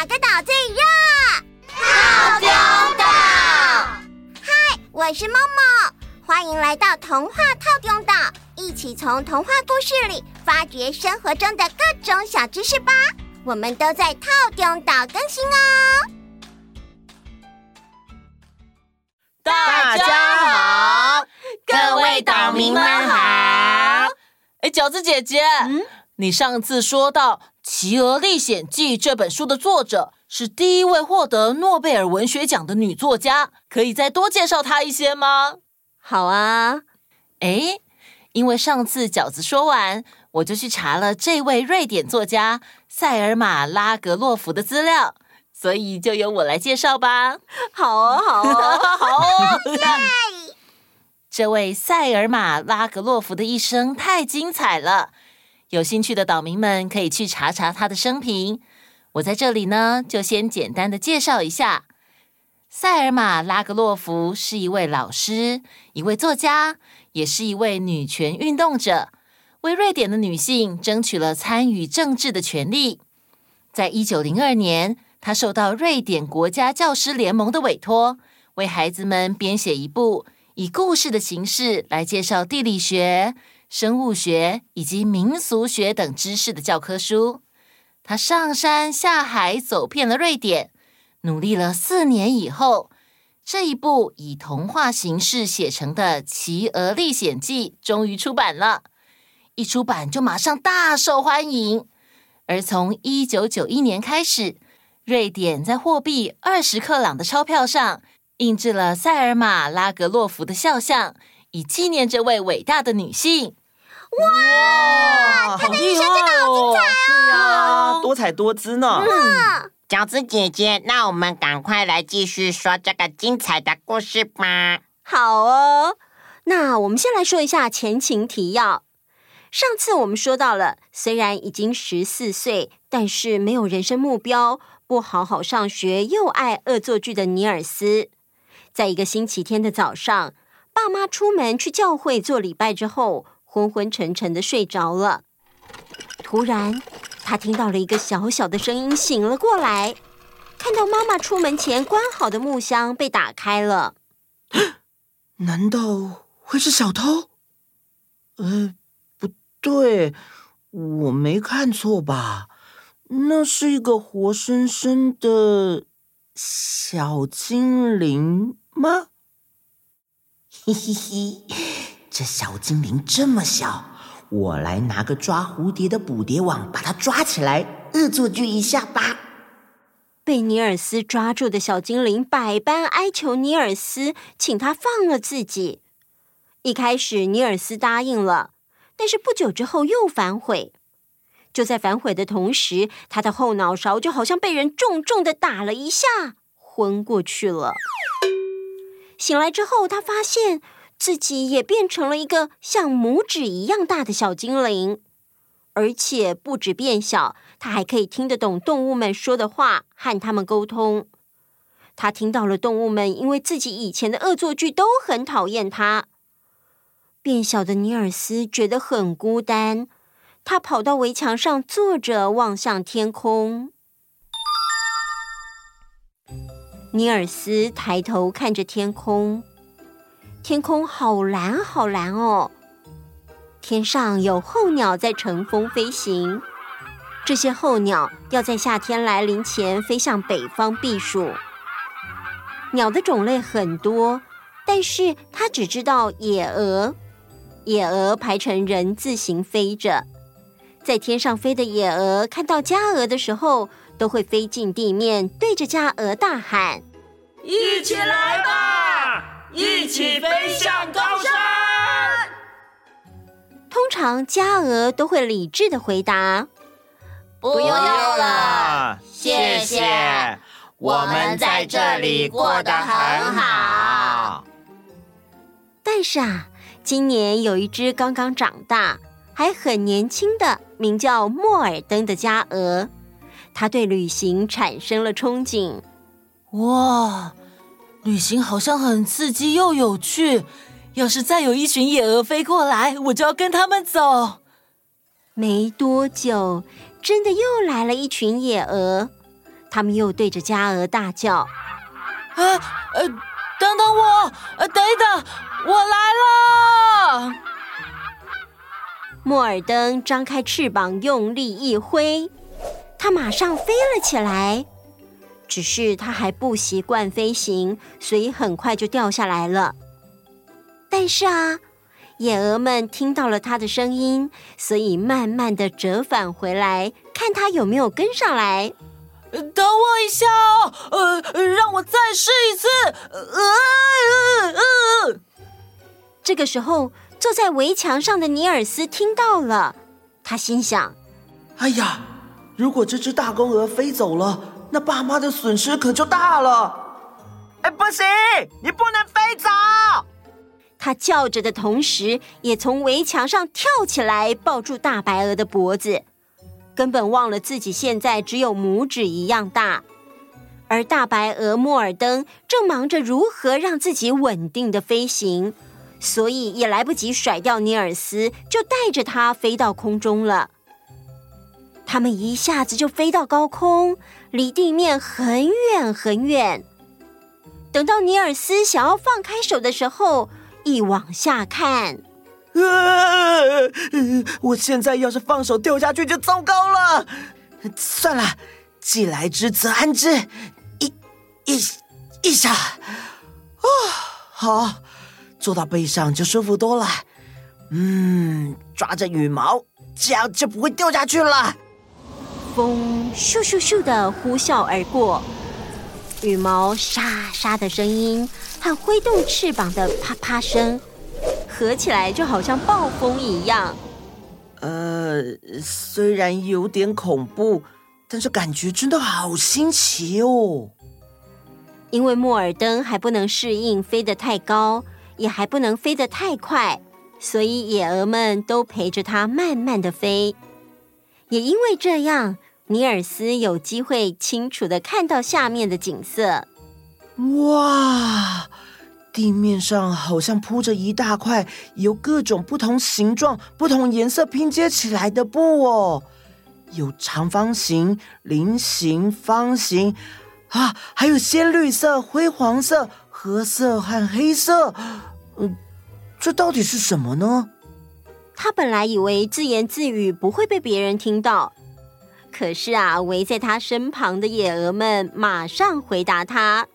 哪个岛最热？套丁岛。嗨，我是梦梦，欢迎来到童话套丁岛，一起从童话故事里发掘生活中的各种小知识吧。我们都在套丁岛更新哦。大家好，各位岛民们好。哎，饺子姐姐，嗯，你上次说到《企鹅历险记》这本书的作者是第一位获得诺贝尔文学奖的女作家，可以再多介绍她一些吗？好啊。哎，因为上次饺子说完，我就去查了这位瑞典作家塞尔玛拉格洛夫的资料。所以就由我来介绍吧。好哦，好哦，好哦。这位塞尔玛拉格洛夫的一生太精彩了，有兴趣的岛民们可以去查查他的生平。我在这里呢，就先简单的介绍一下。塞尔玛拉格洛夫是一位老师，一位作家，也是一位女权运动者，为瑞典的女性争取了参与政治的权利。在一九零二年，他受到瑞典国家教师联盟的委托，为孩子们编写一部以故事的形式来介绍地理学、生物学以及民俗学等知识的教科书。他上山下海走遍了瑞典，努力了四年以后，这一部以童话形式写成的《企鹅历险记》终于出版了。一出版就马上大受欢迎，而从一九九一年开始。瑞典在货币二十克朗的钞票上印制了塞尔玛拉格洛夫的肖像，以纪念这位伟大的女性。哇，他的一生真的好精彩哦！对啊，多彩多姿呢。嗯，饺子姐姐，那我们赶快来继续说这个精彩的故事吧。好哦，那我们先来说一下前情提要。上次我们说到了，虽然已经十四岁，但是没有人生目标。不好好上学，又爱恶作剧的尼尔斯，在一个星期天的早上，爸妈出门去教会做礼拜之后，昏昏沉沉的睡着了。突然，他听到了一个小小的声音，醒了过来，看到妈妈出门前关好的木箱被打开了。难道会是小偷？呃，不对，我没看错吧？那是一个活生生的小精灵吗？嘿 嘿嘿，这小精灵这么小，我来拿个抓蝴蝶的捕蝶网把它抓起来，恶作剧一下吧。被尼尔斯抓住的小精灵百般哀求尼尔斯，请他放了自己。一开始尼尔斯答应了，但是不久之后又反悔。就在反悔的同时，他的后脑勺就好像被人重重的打了一下，昏过去了。醒来之后，他发现自己也变成了一个像拇指一样大的小精灵，而且不止变小，他还可以听得懂动物们说的话，和他们沟通。他听到了动物们因为自己以前的恶作剧都很讨厌他。变小的尼尔斯觉得很孤单。他跑到围墙上坐着，望向天空。尼尔斯抬头看着天空，天空好蓝好蓝哦。天上有候鸟在乘风飞行，这些候鸟要在夏天来临前飞向北方避暑。鸟的种类很多，但是他只知道野鹅。野鹅排成人字形飞着。在天上飞的野鹅看到家鹅的时候，都会飞进地面，对着家鹅大喊：“一起来吧，一起飞向高山！”通常家鹅都会理智的回答：“不用了，谢谢，我们在这里过得很好。”但是啊，今年有一只刚刚长大，还很年轻的，名叫莫尔登的家鹅，他对旅行产生了憧憬。哇，旅行好像很刺激又有趣。要是再有一群野鹅飞过来，我就要跟他们走。没多久，真的又来了一群野鹅。他们又对着家鹅大叫：“啊，呃，等等我，呃，等一等，我来了！”莫尔登张开翅膀，用力一挥，他马上飞了起来。只是它还不习惯飞行，所以很快就掉下来了。但是啊，野鹅们听到了它的声音，所以慢慢的折返回来，看它有没有跟上来。等我一下哦，呃，让我再试一次。呃呃呃。这个时候，坐在围墙上的尼尔斯听到了，他心想：“哎呀，如果这只大公鹅飞走了。”那爸妈的损失可就大了！哎，不行，你不能飞走！他叫着的同时，也从围墙上跳起来，抱住大白鹅的脖子，根本忘了自己现在只有拇指一样大。而大白鹅莫尔登正忙着如何让自己稳定的飞行，所以也来不及甩掉尼尔斯，就带着它飞到空中了。他们一下子就飞到高空，离地面很远很远。等到尼尔斯想要放开手的时候，一往下看，呃，我现在要是放手掉下去就糟糕了。算了，既来之则安之，一、一、一下，啊，好，坐到背上就舒服多了。嗯，抓着羽毛，这样就不会掉下去了。风咻咻咻的呼啸而过，羽毛沙沙的声音和挥动翅膀的啪啪声，合起来就好像暴风一样。呃，虽然有点恐怖，但是感觉真的好新奇哦。因为莫尔登还不能适应飞得太高，也还不能飞得太快，所以野鹅们都陪着它慢慢的飞。也因为这样，尼尔斯有机会清楚的看到下面的景色。哇，地面上好像铺着一大块由各种不同形状、不同颜色拼接起来的布哦，有长方形、菱形、方形，啊，还有鲜绿色、灰黄色、褐色和黑色。嗯，这到底是什么呢？他本来以为自言自语不会被别人听到，可是啊，围在他身旁的野鹅们马上回答他：“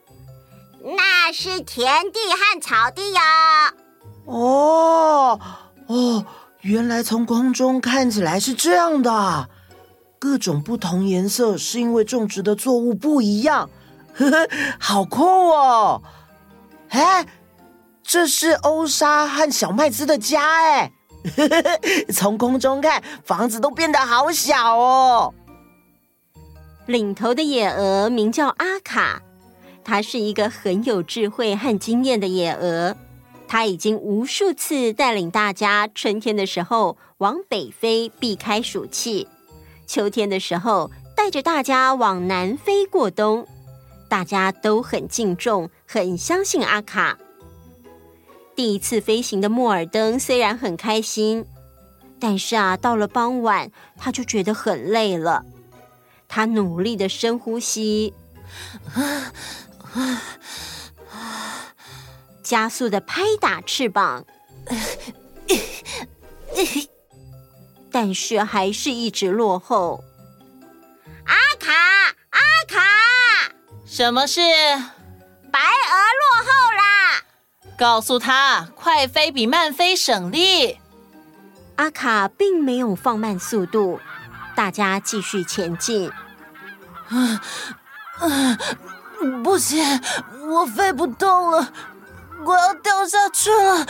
那是田地和草地呀。”哦哦，原来从空中看起来是这样的，各种不同颜色是因为种植的作物不一样。呵呵，好酷哦！哎，这是欧莎和小麦兹的家哎。从空中看，房子都变得好小哦。领头的野鹅名叫阿卡，它是一个很有智慧和经验的野鹅。它已经无数次带领大家，春天的时候往北飞，避开暑气；秋天的时候带着大家往南飞过冬。大家都很敬重，很相信阿卡。第一次飞行的莫尔登虽然很开心，但是啊，到了傍晚他就觉得很累了。他努力的深呼吸，加速的拍打翅膀，但是还是一直落后。阿卡，阿卡，什么事？白鹅落后了。告诉他，快飞比慢飞省力。阿卡并没有放慢速度，大家继续前进。啊啊！不行，我飞不动了，我要掉下去了。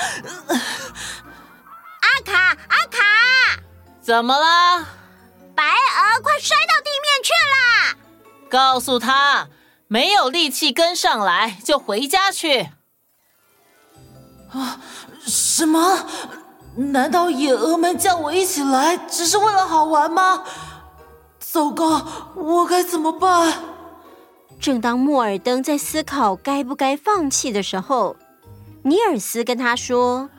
阿卡，阿卡，怎么了？白鹅快摔到地面去了。告诉他，没有力气跟上来，就回家去。啊！什么？难道野鹅们叫我一起来，只是为了好玩吗？糟糕，我该怎么办？正当莫尔登在思考该不该放弃的时候，尼尔斯跟他说：“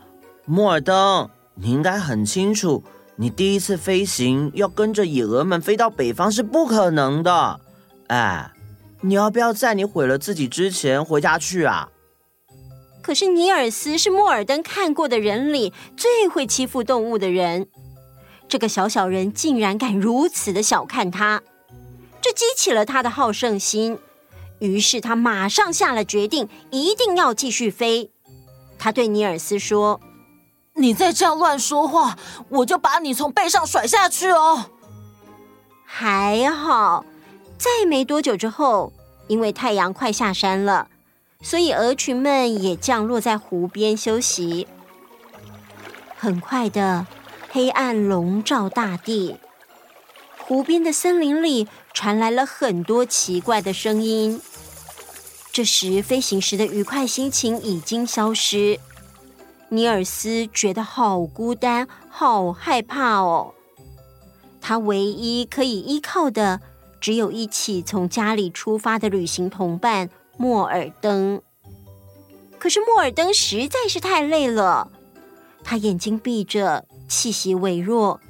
莫尔登，你应该很清楚，你第一次飞行要跟着野鹅们飞到北方是不可能的。哎，你要不要在你毁了自己之前回家去啊？可是尼尔斯是莫尔登看过的人里最会欺负动物的人，这个小小人竟然敢如此的小看他，这激起了他的好胜心。于是他马上下了决定，一定要继续飞。他对尼尔斯说：“你再这样乱说话，我就把你从背上甩下去哦。”还好，在没多久之后，因为太阳快下山了，所以鹅群们也降落在湖边休息。很快的，黑暗笼罩大地，湖边的森林里传来了很多奇怪的声音。这时，飞行时的愉快心情已经消失。尼尔斯觉得好孤单，好害怕哦。他唯一可以依靠的，只有一起从家里出发的旅行同伴莫尔登。可是莫尔登实在是太累了，他眼睛闭着，气息微弱，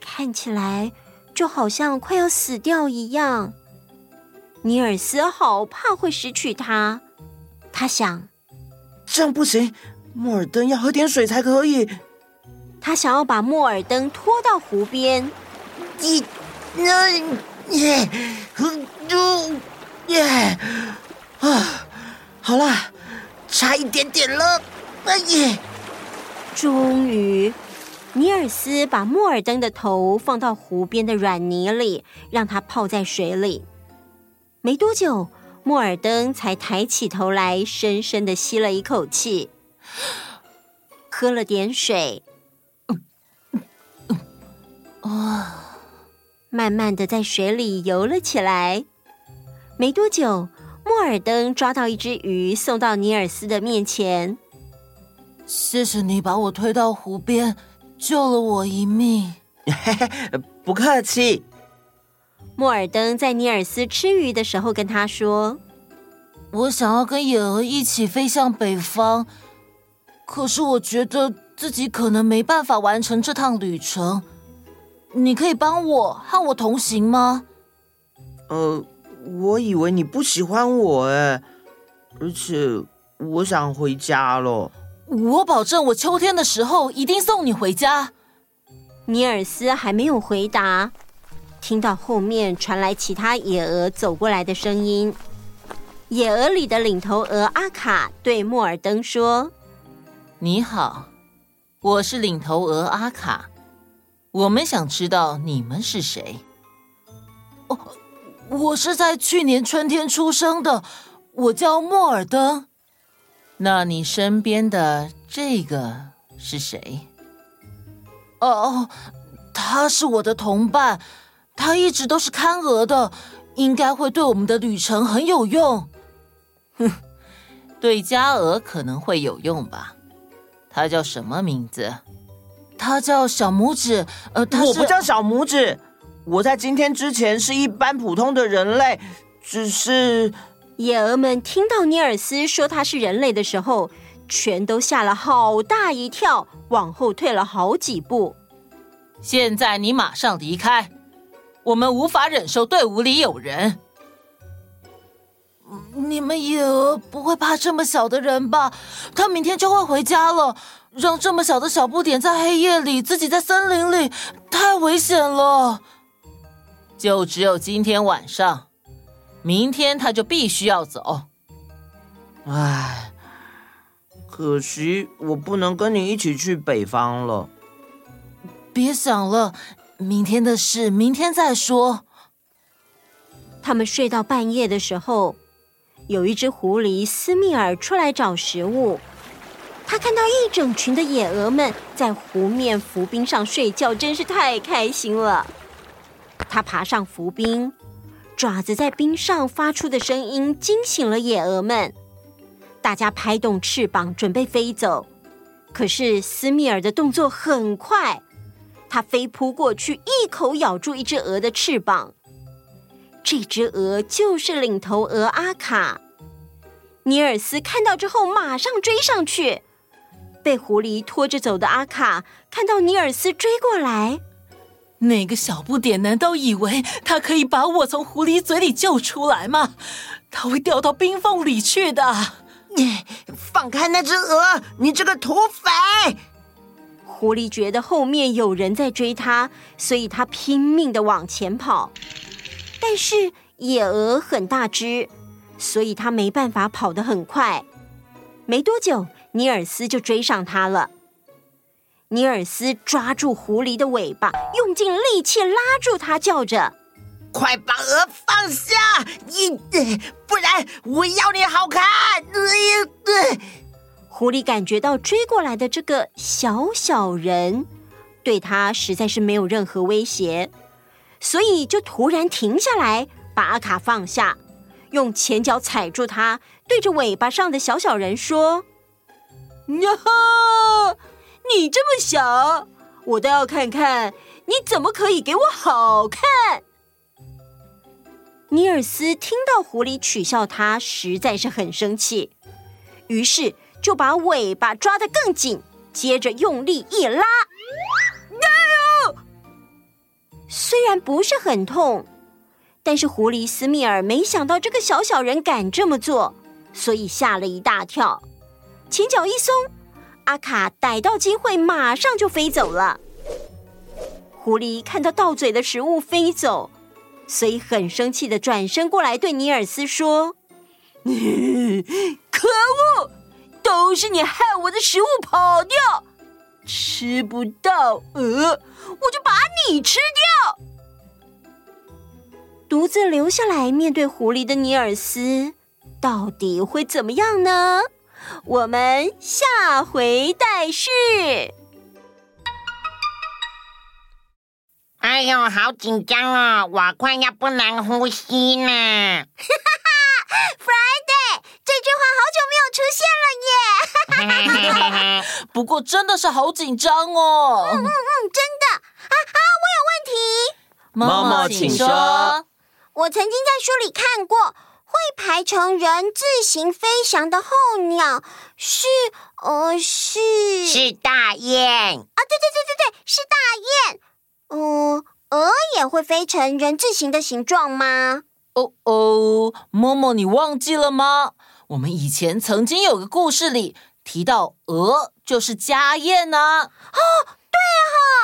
看起来就好像快要死掉一样。尼尔斯好怕会失去他，他想，这样不行，莫尔登要喝点水才可以。他想要把莫尔登拖到湖边。一，那耶，嘟耶，啊，好了，一点点了，哎耶！终于，尼尔斯把莫尔登的头放到湖边的软泥里，让他泡在水里。没多久，莫尔登才抬起头来，深深的吸了一口气，喝了点水，嗯嗯嗯啊，慢慢的在水里游了起来。没多久，莫尔登抓到一只鱼，送到尼尔斯的面前。谢谢你把我推到湖边，救了我一命。不客气。莫尔登在尼尔斯吃鱼的时候跟他说：“我想要跟野鹅一起飞向北方，可是我觉得自己可能没办法完成这趟旅程。你可以帮我和我同行吗？”呃，我以为你不喜欢我哎，而且我想回家了。我保证，我秋天的时候一定送你回家。尼尔斯还没有回答。听到后面传来其他野鹅走过来的声音，野鹅里的领头鹅阿卡对莫尔登说：“你好，我是领头鹅阿卡，我们想知道你们是谁。”“哦，我是在去年春天出生的，我叫莫尔登。”“那你身边的这个是谁？”“哦，他是我的同伴。”他一直都是看鹅的，应该会对我们的旅程很有用。哼，对家鹅可能会有用吧。他叫什么名字？他叫小拇指。呃，他我不叫小拇指。我在今天之前是一般普通的人类，只是……野鹅们听到尼尔斯说他是人类的时候，全都吓了好大一跳，往后退了好几步。现在你马上离开。我们无法忍受队伍里有人。你们野鹅不会怕这么小的人吧？他明天就会回家了。让这么小的小不点在黑夜里自己在森林里，太危险了。就只有今天晚上，明天他就必须要走。唉，可惜我不能跟你一起去北方了。别想了。明天的事，明天再说。他们睡到半夜的时候，有一只狐狸斯密尔出来找食物。他看到一整群的野鹅们在湖面浮冰上睡觉，真是太开心了。他爬上浮冰，爪子在冰上发出的声音惊醒了野鹅们。大家拍动翅膀准备飞走，可是斯密尔的动作很快。他飞扑过去，一口咬住一只鹅的翅膀。这只鹅就是领头鹅阿卡。尼尔斯看到之后，马上追上去。被狐狸拖着走的阿卡看到尼尔斯追过来，那个小不点难道以为他可以把我从狐狸嘴里救出来吗？他会掉到冰缝里去的。你放开那只鹅！你这个土匪！狐狸觉得后面有人在追他，所以他拼命的往前跑。但是野鹅很大只，所以他没办法跑得很快。没多久，尼尔斯就追上他了。尼尔斯抓住狐狸的尾巴，用尽力气拉住它，叫着：“快把鹅放下！你，不然我要你好看！”狐狸感觉到追过来的这个小小人对他实在是没有任何威胁，所以就突然停下来，把阿卡放下，用前脚踩住他，对着尾巴上的小小人说：“呀哈！你这么小，我倒要看看你怎么可以给我好看。”尼尔斯听到狐狸取笑他，实在是很生气，于是。就把尾巴抓得更紧，接着用力一拉，虽然不是很痛，但是狐狸斯密尔没想到这个小小人敢这么做，所以吓了一大跳。前脚一松，阿卡逮到机会，马上就飞走了。狐狸看到到嘴的食物飞走，所以很生气的转身过来对尼尔斯说：“ 可恶！”都是你害我的食物跑掉，吃不到鹅，我就把你吃掉。独自留下来面对狐狸的尼尔斯，到底会怎么样呢？我们下回再续。哎呦，好紧张哦，我快要不能呼吸了。哈哈哈，Friday，这句话好久没有出现了耶。不过真的是好紧张哦！嗯嗯嗯，真的啊啊！我有问题，妈妈请说。我曾经在书里看过，会排成人字形飞翔的候鸟是呃是是大雁啊！对对对对对，是大雁。嗯、呃，鹅也会飞成人字形的形状吗？哦哦，默默，你忘记了吗？我们以前曾经有个故事里提到，鹅就是家燕呢。哦，对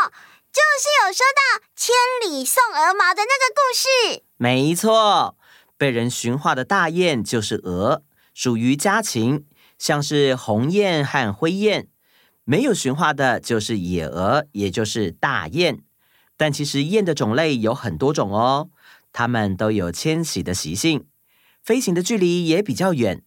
哈，就是有说到千里送鹅毛的那个故事。没错，被人驯化的大雁就是鹅，属于家禽，像是鸿雁和灰雁。没有驯化的就是野鹅，也就是大雁。但其实雁的种类有很多种哦，它们都有迁徙的习性，飞行的距离也比较远。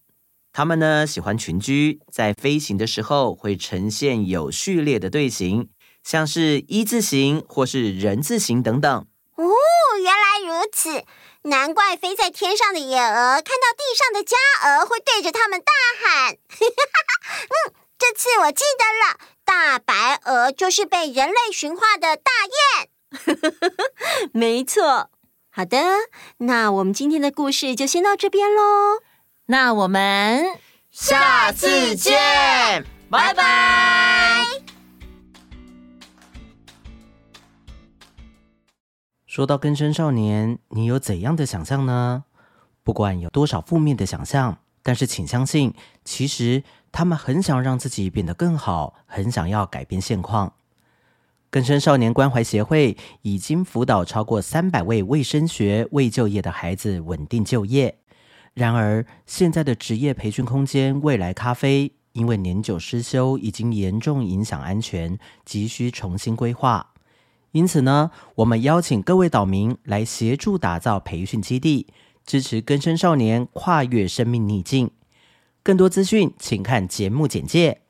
它们呢，喜欢群居，在飞行的时候会呈现有序列的队形，像是一字形或是人字形等等。哦，原来如此，难怪飞在天上的野鹅看到地上的家鹅会对着它们大喊。嗯，这次我记得了，大白鹅就是被人类驯化的大雁。没错。好的，那我们今天的故事就先到这边喽。那我们下次见，拜拜。说到根生少年，你有怎样的想象呢？不管有多少负面的想象，但是请相信，其实他们很想让自己变得更好，很想要改变现况。根生少年关怀协会已经辅导超过三百位未升学、未就业的孩子稳定就业。然而，现在的职业培训空间未来咖啡，因为年久失修，已经严重影响安全，急需重新规划。因此呢，我们邀请各位岛民来协助打造培训基地，支持根生少年跨越生命逆境。更多资讯，请看节目简介。